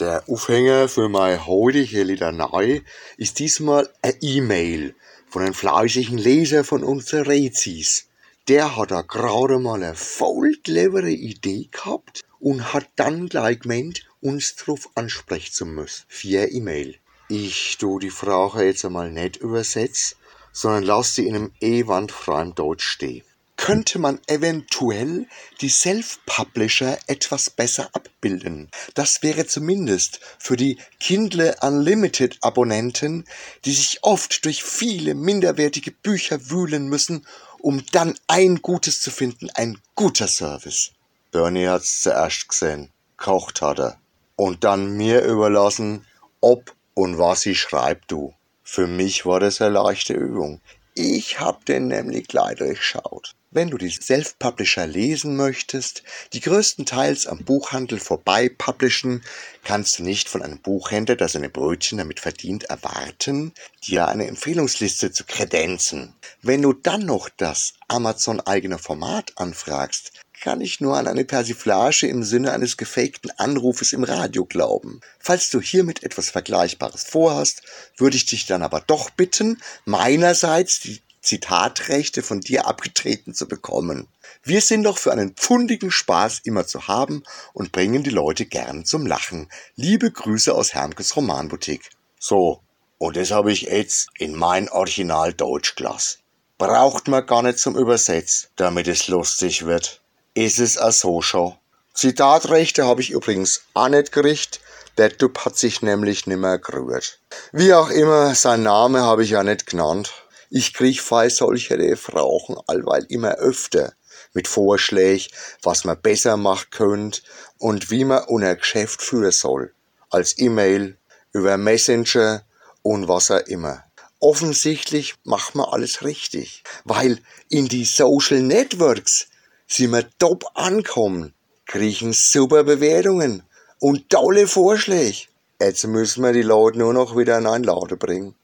Der Aufhänger für meine heutige Litanei ist diesmal eine E-Mail von einem fleißigen Leser von unseren Rezis. Der hat da gerade mal eine voll clevere Idee gehabt und hat dann gleich gemeint, uns drauf ansprechen zu müssen. Via E-Mail. Ich tu die Frage jetzt einmal nicht übersetzt, sondern lass sie in einem ewandfreien Deutsch stehen. Könnte man eventuell die Self-Publisher etwas besser abbilden? Das wäre zumindest für die Kindle Unlimited Abonnenten, die sich oft durch viele minderwertige Bücher wühlen müssen, um dann ein Gutes zu finden, ein guter Service. Bernie hat's zuerst gesehen, kocht hat er. Und dann mir überlassen, ob und was sie schreibt, du. Für mich war das eine leichte Übung. Ich hab den nämlich gleich durchschaut. Wenn du die Self-Publisher lesen möchtest, die größtenteils am Buchhandel vorbei publishen, kannst du nicht von einem Buchhändler, der seine Brötchen damit verdient, erwarten, dir eine Empfehlungsliste zu kredenzen. Wenn du dann noch das Amazon-eigene Format anfragst, kann ich nur an eine Persiflage im Sinne eines gefakten Anrufes im Radio glauben. Falls du hiermit etwas Vergleichbares vorhast, würde ich dich dann aber doch bitten, meinerseits die Zitatrechte von dir abgetreten zu bekommen. Wir sind doch für einen pfundigen Spaß immer zu haben und bringen die Leute gern zum Lachen. Liebe Grüße aus Hermkes Romanboutique. So, und das habe ich jetzt in mein Original Deutschglas. Braucht man gar nicht zum Übersetz, damit es lustig wird. Ist es a so schon. Zitatrechte habe ich übrigens auch nicht gekriegt. Der Typ hat sich nämlich nimmer gerührt. Wie auch immer, sein Name habe ich ja nicht genannt. Ich krieg fei solche Frauchen allweil immer öfter mit Vorschlägen, was man besser machen könnte und wie man unser Geschäft führen soll. Als E-Mail, über Messenger und was auch immer. Offensichtlich macht man alles richtig, weil in die Social Networks sind wir top ankommen, kriegen super Bewertungen und tolle Vorschläge. Jetzt müssen wir die Leute nur noch wieder in Einladen bringen.